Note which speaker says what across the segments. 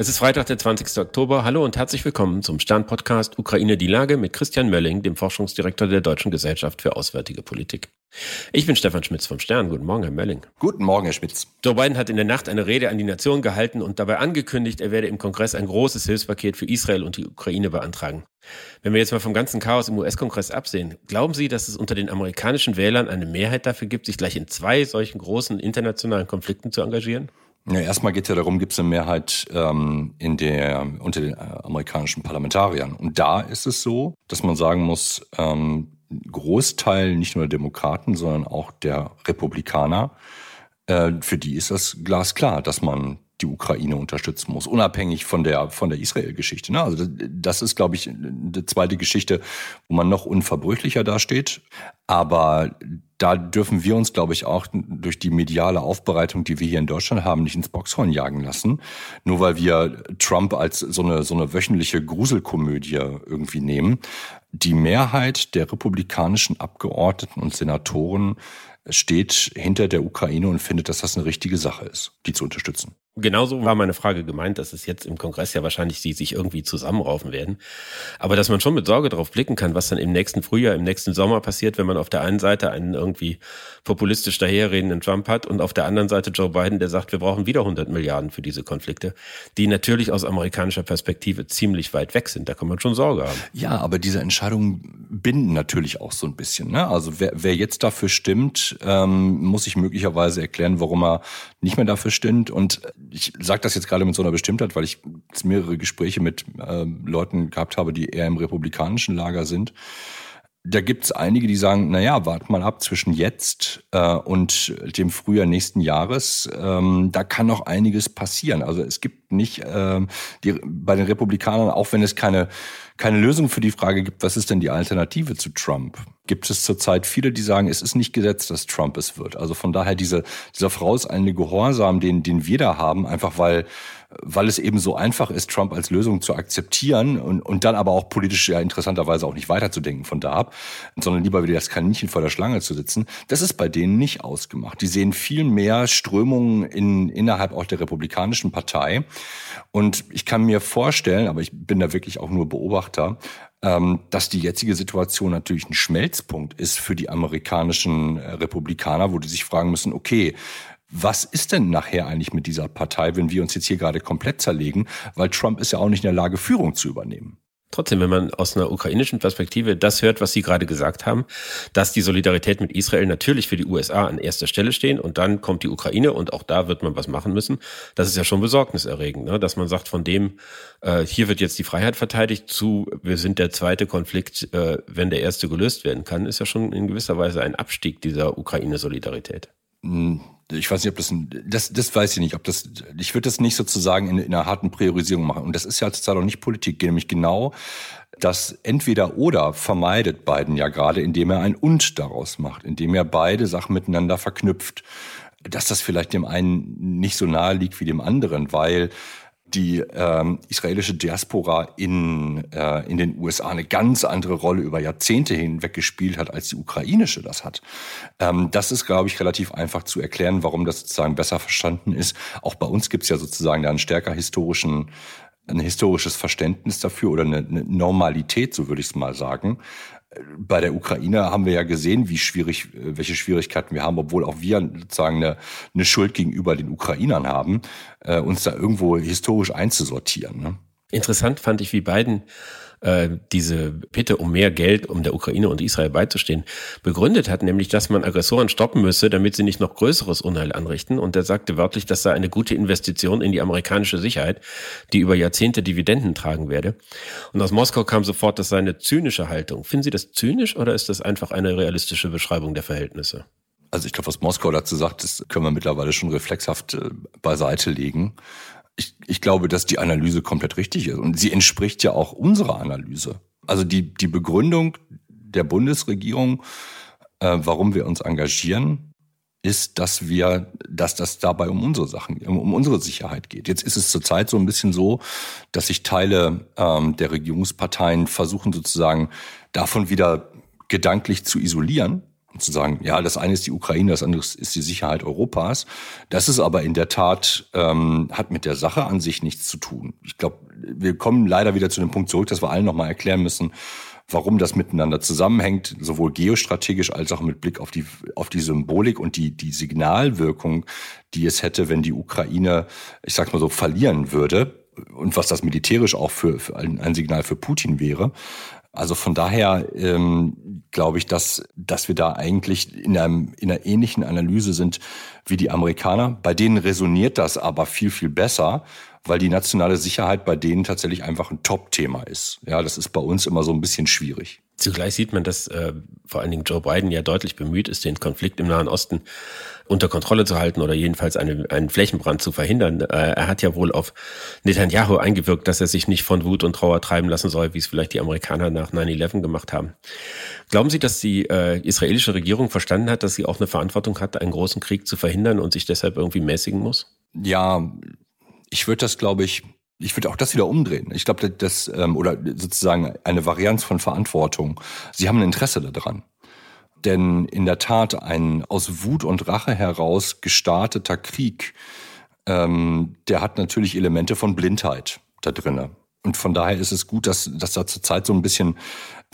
Speaker 1: Es ist Freitag, der 20. Oktober. Hallo und herzlich willkommen zum Stern-Podcast Ukraine die Lage mit Christian Mölling, dem Forschungsdirektor der Deutschen Gesellschaft für Auswärtige Politik. Ich bin Stefan Schmitz vom Stern. Guten Morgen, Herr Mölling.
Speaker 2: Guten Morgen, Herr Schmitz.
Speaker 1: Joe Biden hat in der Nacht eine Rede an die Nation gehalten und dabei angekündigt, er werde im Kongress ein großes Hilfspaket für Israel und die Ukraine beantragen. Wenn wir jetzt mal vom ganzen Chaos im US-Kongress absehen, glauben Sie, dass es unter den amerikanischen Wählern eine Mehrheit dafür gibt, sich gleich in zwei solchen großen internationalen Konflikten zu engagieren?
Speaker 2: Ja, erstmal geht es ja darum, gibt es eine Mehrheit ähm, in der, unter den äh, amerikanischen Parlamentariern. Und da ist es so, dass man sagen muss, ähm, Großteil nicht nur der Demokraten, sondern auch der Republikaner, äh, für die ist das glasklar, dass man die Ukraine unterstützen muss, unabhängig von der von der Israel-Geschichte. Ne? Also das ist, glaube ich, eine zweite Geschichte, wo man noch unverbrüchlicher dasteht. Aber da dürfen wir uns, glaube ich, auch durch die mediale Aufbereitung, die wir hier in Deutschland haben, nicht ins Boxhorn jagen lassen. Nur weil wir Trump als so eine, so eine wöchentliche Gruselkomödie irgendwie nehmen. Die Mehrheit der republikanischen Abgeordneten und Senatoren steht hinter der Ukraine und findet, dass das eine richtige Sache ist, die zu unterstützen.
Speaker 1: Genauso war meine Frage gemeint, dass es jetzt im Kongress ja wahrscheinlich die sich irgendwie zusammenraufen werden. Aber dass man schon mit Sorge darauf blicken kann, was dann im nächsten Frühjahr, im nächsten Sommer passiert, wenn man auf der einen Seite einen irgendwie populistisch daherredenden Trump hat und auf der anderen Seite Joe Biden, der sagt, wir brauchen wieder 100 Milliarden für diese Konflikte, die natürlich aus amerikanischer Perspektive ziemlich weit weg sind. Da kann man schon Sorge haben.
Speaker 2: Ja, aber diese Entscheidungen binden natürlich auch so ein bisschen. Ne? Also wer, wer jetzt dafür stimmt, ähm, muss sich möglicherweise erklären, warum er nicht mehr dafür stimmt. Und ich sage das jetzt gerade mit so einer Bestimmtheit, weil ich mehrere Gespräche mit äh, Leuten gehabt habe, die eher im republikanischen Lager sind. Da gibt es einige, die sagen, na ja, wart mal ab zwischen jetzt äh, und dem Frühjahr nächsten Jahres. Ähm, da kann noch einiges passieren. Also es gibt nicht äh, die, bei den Republikanern, auch wenn es keine keine Lösung für die Frage gibt, was ist denn die Alternative zu Trump? Gibt es zurzeit viele, die sagen, es ist nicht gesetzt, dass Trump es wird. Also von daher diese, dieser vorauseilende Gehorsam, den, den wir da haben, einfach weil weil es eben so einfach ist, Trump als Lösung zu akzeptieren und, und dann aber auch politisch ja interessanterweise auch nicht weiterzudenken von da ab, sondern lieber wieder das Kaninchen vor der Schlange zu sitzen. Das ist bei denen nicht ausgemacht. Die sehen viel mehr Strömungen in, innerhalb auch der Republikanischen Partei. Und ich kann mir vorstellen, aber ich bin da wirklich auch nur Beobachter, ähm, dass die jetzige Situation natürlich ein Schmelzpunkt ist für die amerikanischen äh, Republikaner, wo die sich fragen müssen, okay, was ist denn nachher eigentlich mit dieser Partei, wenn wir uns jetzt hier gerade komplett zerlegen? Weil Trump ist ja auch nicht in der Lage, Führung zu übernehmen.
Speaker 1: Trotzdem, wenn man aus einer ukrainischen Perspektive das hört, was Sie gerade gesagt haben, dass die Solidarität mit Israel natürlich für die USA an erster Stelle stehen und dann kommt die Ukraine und auch da wird man was machen müssen, das ist ja schon besorgniserregend, ne? dass man sagt, von dem, äh, hier wird jetzt die Freiheit verteidigt zu, wir sind der zweite Konflikt, äh, wenn der erste gelöst werden kann, ist ja schon in gewisser Weise ein Abstieg dieser Ukraine-Solidarität.
Speaker 2: Hm, ich weiß nicht, ob das, ein, das, das weiß ich nicht, ob das, ich würde das nicht sozusagen in, in einer harten Priorisierung machen. Und das ist ja zurzeit auch nicht Politik, nämlich genau das entweder oder vermeidet Biden ja gerade, indem er ein und daraus macht, indem er beide Sachen miteinander verknüpft. Dass das vielleicht dem einen nicht so nahe liegt wie dem anderen, weil die ähm, israelische Diaspora in, äh, in den USA eine ganz andere Rolle über Jahrzehnte hinweg gespielt hat, als die ukrainische das hat. Ähm, das ist, glaube ich, relativ einfach zu erklären, warum das sozusagen besser verstanden ist. Auch bei uns gibt es ja sozusagen einen stärker historischen ein historisches Verständnis dafür oder eine, eine Normalität, so würde ich es mal sagen, bei der Ukraine haben wir ja gesehen, wie schwierig, welche Schwierigkeiten wir haben, obwohl auch wir sozusagen eine, eine Schuld gegenüber den Ukrainern haben, äh, uns da irgendwo historisch einzusortieren. Ne?
Speaker 1: Interessant fand ich, wie Biden äh, diese Bitte um mehr Geld, um der Ukraine und Israel beizustehen, begründet hat, nämlich, dass man Aggressoren stoppen müsse, damit sie nicht noch größeres Unheil anrichten. Und er sagte wörtlich, das sei eine gute Investition in die amerikanische Sicherheit, die über Jahrzehnte Dividenden tragen werde. Und aus Moskau kam sofort, das sei eine zynische Haltung. Finden Sie das zynisch oder ist das einfach eine realistische Beschreibung der Verhältnisse?
Speaker 2: Also ich glaube, was Moskau dazu sagt, das können wir mittlerweile schon reflexhaft äh, beiseite legen ich, ich glaube, dass die Analyse komplett richtig ist. Und sie entspricht ja auch unserer Analyse. Also die, die Begründung der Bundesregierung, äh, warum wir uns engagieren, ist, dass wir, dass das dabei um unsere Sachen, um unsere Sicherheit geht. Jetzt ist es zurzeit so ein bisschen so, dass sich Teile ähm, der Regierungsparteien versuchen sozusagen davon wieder gedanklich zu isolieren zu sagen, ja, das eine ist die Ukraine, das andere ist die Sicherheit Europas. Das ist aber in der Tat, ähm, hat mit der Sache an sich nichts zu tun. Ich glaube, wir kommen leider wieder zu dem Punkt zurück, dass wir allen nochmal erklären müssen, warum das miteinander zusammenhängt, sowohl geostrategisch als auch mit Blick auf die, auf die Symbolik und die, die Signalwirkung, die es hätte, wenn die Ukraine, ich sag mal so, verlieren würde. Und was das militärisch auch für, für ein, ein Signal für Putin wäre. Also von daher ähm, glaube ich, dass, dass wir da eigentlich in, einem, in einer ähnlichen Analyse sind wie die Amerikaner. Bei denen resoniert das aber viel, viel besser, weil die nationale Sicherheit bei denen tatsächlich einfach ein Top-Thema ist. Ja, das ist bei uns immer so ein bisschen schwierig.
Speaker 1: Zugleich sieht man, dass äh, vor allen Dingen Joe Biden ja deutlich bemüht ist, den Konflikt im Nahen Osten unter Kontrolle zu halten oder jedenfalls eine, einen Flächenbrand zu verhindern. Äh, er hat ja wohl auf Netanyahu eingewirkt, dass er sich nicht von Wut und Trauer treiben lassen soll, wie es vielleicht die Amerikaner nach 9-11 gemacht haben. Glauben Sie, dass die äh, israelische Regierung verstanden hat, dass sie auch eine Verantwortung hat, einen großen Krieg zu verhindern und sich deshalb irgendwie mäßigen muss?
Speaker 2: Ja, ich würde das, glaube ich, ich würde auch das wieder umdrehen. Ich glaube, das ähm, oder sozusagen eine Varianz von Verantwortung. Sie haben ein Interesse daran. Denn in der Tat ein aus Wut und Rache heraus gestarteter Krieg, ähm, der hat natürlich Elemente von Blindheit da drinne. Und von daher ist es gut, dass, dass da zurzeit so ein bisschen,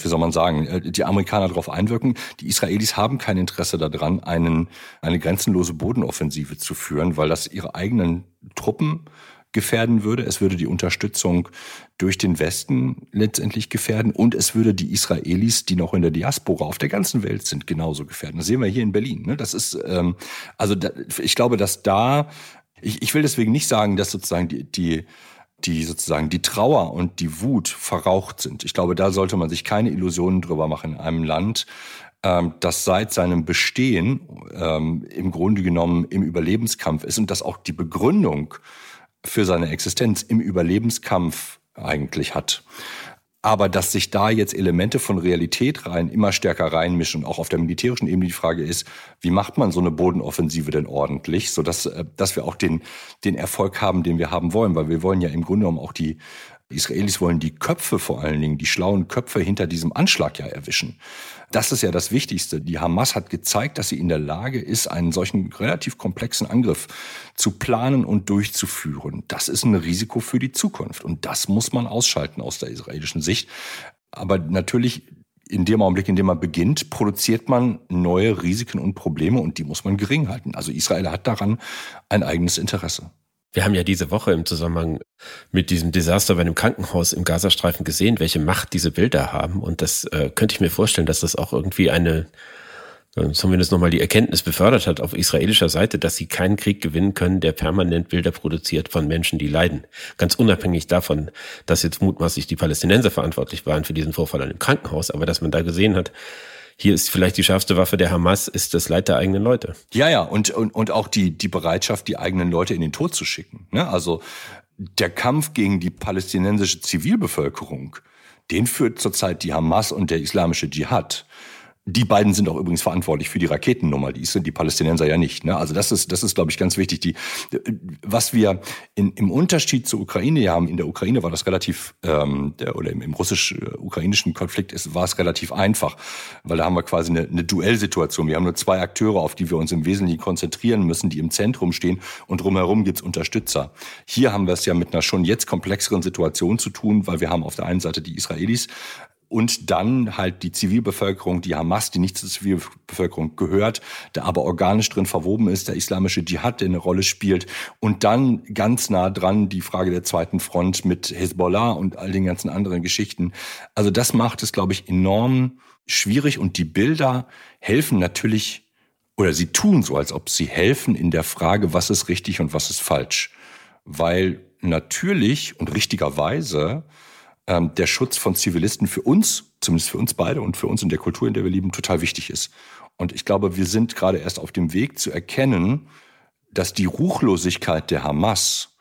Speaker 2: wie soll man sagen, äh, die Amerikaner darauf einwirken. Die Israelis haben kein Interesse daran, einen, eine grenzenlose Bodenoffensive zu führen, weil das ihre eigenen Truppen gefährden würde. Es würde die Unterstützung durch den Westen letztendlich gefährden und es würde die Israelis, die noch in der Diaspora auf der ganzen Welt sind, genauso gefährden. Das sehen wir hier in Berlin. Ne? Das ist ähm, also da, ich glaube, dass da ich, ich will deswegen nicht sagen, dass sozusagen die, die die sozusagen die Trauer und die Wut verraucht sind. Ich glaube, da sollte man sich keine Illusionen drüber machen in einem Land, ähm, das seit seinem Bestehen ähm, im Grunde genommen im Überlebenskampf ist und dass auch die Begründung für seine Existenz im Überlebenskampf eigentlich hat. Aber dass sich da jetzt Elemente von Realität rein immer stärker reinmischen, auch auf der militärischen Ebene die Frage ist, wie macht man so eine Bodenoffensive denn ordentlich, sodass äh, dass wir auch den, den Erfolg haben, den wir haben wollen, weil wir wollen ja im Grunde genommen auch die, die Israelis wollen die Köpfe vor allen Dingen, die schlauen Köpfe hinter diesem Anschlag ja erwischen. Das ist ja das Wichtigste. Die Hamas hat gezeigt, dass sie in der Lage ist, einen solchen relativ komplexen Angriff zu planen und durchzuführen. Das ist ein Risiko für die Zukunft. Und das muss man ausschalten aus der israelischen Sicht. Aber natürlich in dem Augenblick, in dem man beginnt, produziert man neue Risiken und Probleme und die muss man gering halten. Also Israel hat daran ein eigenes Interesse.
Speaker 1: Wir haben ja diese Woche im Zusammenhang mit diesem Desaster bei einem Krankenhaus im Gazastreifen gesehen, welche Macht diese Bilder haben. Und das äh, könnte ich mir vorstellen, dass das auch irgendwie eine, äh, zumindest nochmal die Erkenntnis befördert hat auf israelischer Seite, dass sie keinen Krieg gewinnen können, der permanent Bilder produziert von Menschen, die leiden. Ganz unabhängig davon, dass jetzt mutmaßlich die Palästinenser verantwortlich waren für diesen Vorfall an dem Krankenhaus, aber dass man da gesehen hat, hier ist vielleicht die schärfste Waffe der Hamas, ist das Leid der eigenen Leute.
Speaker 2: Ja, ja, und, und, und auch die, die Bereitschaft, die eigenen Leute in den Tod zu schicken. Ne? Also der Kampf gegen die palästinensische Zivilbevölkerung, den führt zurzeit die Hamas und der islamische Dschihad. Die beiden sind auch übrigens verantwortlich für die Raketennummer. Die sind die Palästinenser ja nicht. Ne? Also das ist, das ist, glaube ich, ganz wichtig. Die, was wir in, im Unterschied zur Ukraine haben, in der Ukraine war das relativ, ähm, der, oder im, im russisch-ukrainischen Konflikt ist, war es relativ einfach, weil da haben wir quasi eine, eine Duellsituation. Wir haben nur zwei Akteure, auf die wir uns im Wesentlichen konzentrieren müssen, die im Zentrum stehen und drumherum gibt's Unterstützer. Hier haben wir es ja mit einer schon jetzt komplexeren Situation zu tun, weil wir haben auf der einen Seite die Israelis, und dann halt die Zivilbevölkerung, die Hamas, die nicht zur Zivilbevölkerung gehört, der aber organisch drin verwoben ist, der islamische Dschihad, der eine Rolle spielt und dann ganz nah dran die Frage der zweiten Front mit Hezbollah und all den ganzen anderen Geschichten. Also das macht es, glaube ich, enorm schwierig und die Bilder helfen natürlich oder sie tun so, als ob sie helfen in der Frage, was ist richtig und was ist falsch. Weil natürlich und richtigerweise ähm, der Schutz von Zivilisten für uns, zumindest für uns beide und für uns in der Kultur, in der wir leben, total wichtig ist. Und ich glaube, wir sind gerade erst auf dem Weg zu erkennen, dass die Ruchlosigkeit der Hamas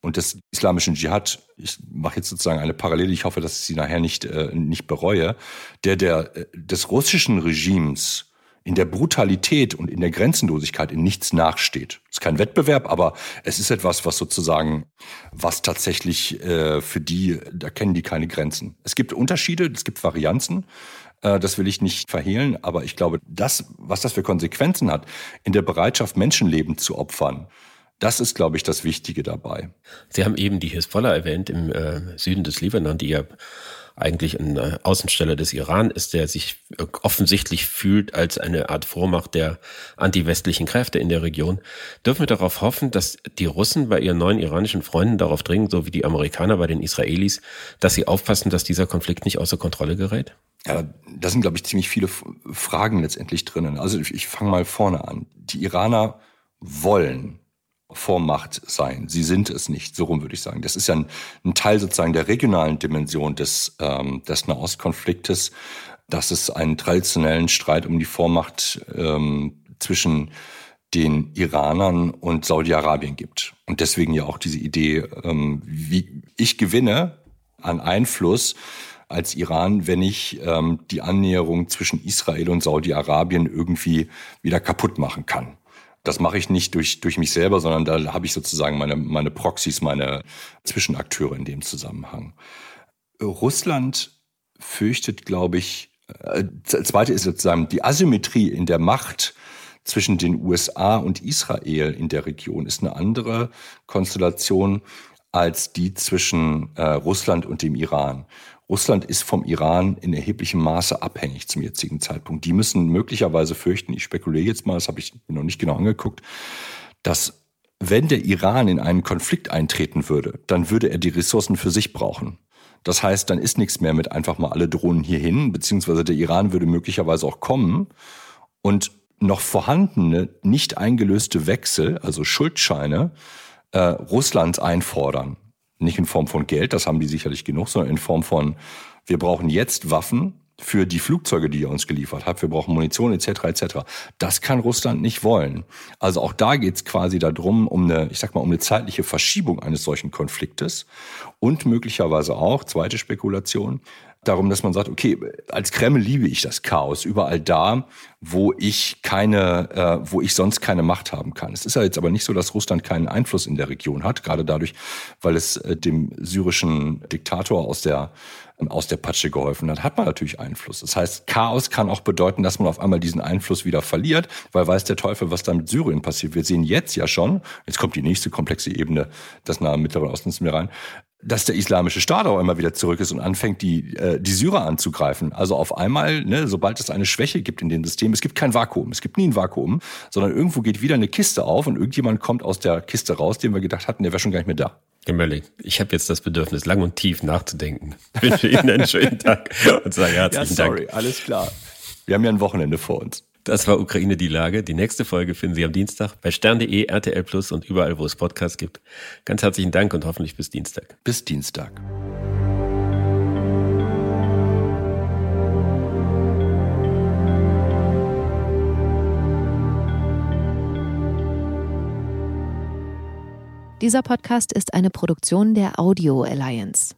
Speaker 2: und des islamischen Dschihad, ich mache jetzt sozusagen eine Parallele, ich hoffe, dass ich sie nachher nicht, äh, nicht bereue, der, der äh, des russischen Regimes in der Brutalität und in der Grenzenlosigkeit in nichts nachsteht. Es ist kein Wettbewerb, aber es ist etwas, was sozusagen, was tatsächlich äh, für die, da kennen die keine Grenzen. Es gibt Unterschiede, es gibt Varianzen, äh, das will ich nicht verhehlen, aber ich glaube, das, was das für Konsequenzen hat, in der Bereitschaft, Menschenleben zu opfern, das ist, glaube ich, das Wichtige dabei.
Speaker 1: Sie haben eben die Hisbollah erwähnt im äh, Süden des Libanon, die ja eigentlich ein äh, Außensteller des Iran ist, der sich offensichtlich fühlt als eine Art Vormacht der anti-westlichen Kräfte in der Region. Dürfen wir darauf hoffen, dass die Russen bei ihren neuen iranischen Freunden darauf dringen, so wie die Amerikaner bei den Israelis, dass sie aufpassen, dass dieser Konflikt nicht außer Kontrolle gerät?
Speaker 2: Ja, da sind, glaube ich, ziemlich viele Fragen letztendlich drinnen. Also ich fange mal vorne an. Die Iraner wollen Vormacht sein. Sie sind es nicht, so rum würde ich sagen. Das ist ja ein, ein Teil sozusagen der regionalen Dimension des, ähm, des Nahostkonfliktes, dass es einen traditionellen Streit um die Vormacht ähm, zwischen den Iranern und Saudi-Arabien gibt. Und deswegen ja auch diese Idee, ähm, wie ich gewinne an Einfluss als Iran, wenn ich ähm, die Annäherung zwischen Israel und Saudi-Arabien irgendwie wieder kaputt machen kann. Das mache ich nicht durch, durch mich selber, sondern da habe ich sozusagen meine, meine Proxys, meine Zwischenakteure in dem Zusammenhang. Russland fürchtet, glaube ich, äh, zweite ist sozusagen die Asymmetrie in der Macht zwischen den USA und Israel in der Region ist eine andere Konstellation als die zwischen äh, Russland und dem Iran. Russland ist vom Iran in erheblichem Maße abhängig zum jetzigen Zeitpunkt. Die müssen möglicherweise fürchten, ich spekuliere jetzt mal, das habe ich noch nicht genau angeguckt, dass wenn der Iran in einen Konflikt eintreten würde, dann würde er die Ressourcen für sich brauchen. Das heißt, dann ist nichts mehr mit einfach mal alle Drohnen hierhin, beziehungsweise der Iran würde möglicherweise auch kommen und noch vorhandene, nicht eingelöste Wechsel, also Schuldscheine, äh, Russlands einfordern. Nicht in Form von Geld, das haben die sicherlich genug, sondern in Form von, wir brauchen jetzt Waffen für die Flugzeuge, die ihr uns geliefert habt. Wir brauchen Munition etc. etc. Das kann Russland nicht wollen. Also auch da geht es quasi darum, um eine, ich sag mal, um eine zeitliche Verschiebung eines solchen Konfliktes und möglicherweise auch, zweite Spekulation, darum, dass man sagt, okay, als Kreml liebe ich das Chaos überall da, wo ich keine, äh, wo ich sonst keine Macht haben kann. Es ist ja jetzt aber nicht so, dass Russland keinen Einfluss in der Region hat, gerade dadurch, weil es äh, dem syrischen Diktator aus der aus der Patsche geholfen hat, hat man natürlich Einfluss. Das heißt, Chaos kann auch bedeuten, dass man auf einmal diesen Einfluss wieder verliert, weil weiß der Teufel, was da mit Syrien passiert. Wir sehen jetzt ja schon, jetzt kommt die nächste komplexe Ebene des Nahen Mittleren Ostens mir rein, dass der islamische Staat auch immer wieder zurück ist und anfängt, die, äh, die Syrer anzugreifen. Also auf einmal, ne, sobald es eine Schwäche gibt in dem System, es gibt kein Vakuum, es gibt nie ein Vakuum, sondern irgendwo geht wieder eine Kiste auf und irgendjemand kommt aus der Kiste raus, den wir gedacht hatten, der wäre schon gar nicht mehr da.
Speaker 1: Herr Mölling, ich habe jetzt das Bedürfnis, lang und tief nachzudenken. Ich wünsche Ihnen einen schönen Tag und sage herzlichen ja, sorry,
Speaker 2: Dank. alles klar. Wir haben ja ein Wochenende vor uns.
Speaker 1: Das war Ukraine die Lage. Die nächste Folge finden Sie am Dienstag bei stern.de, RTL Plus und überall, wo es Podcasts gibt. Ganz herzlichen Dank und hoffentlich bis Dienstag.
Speaker 2: Bis Dienstag.
Speaker 3: Dieser Podcast ist eine Produktion der Audio Alliance.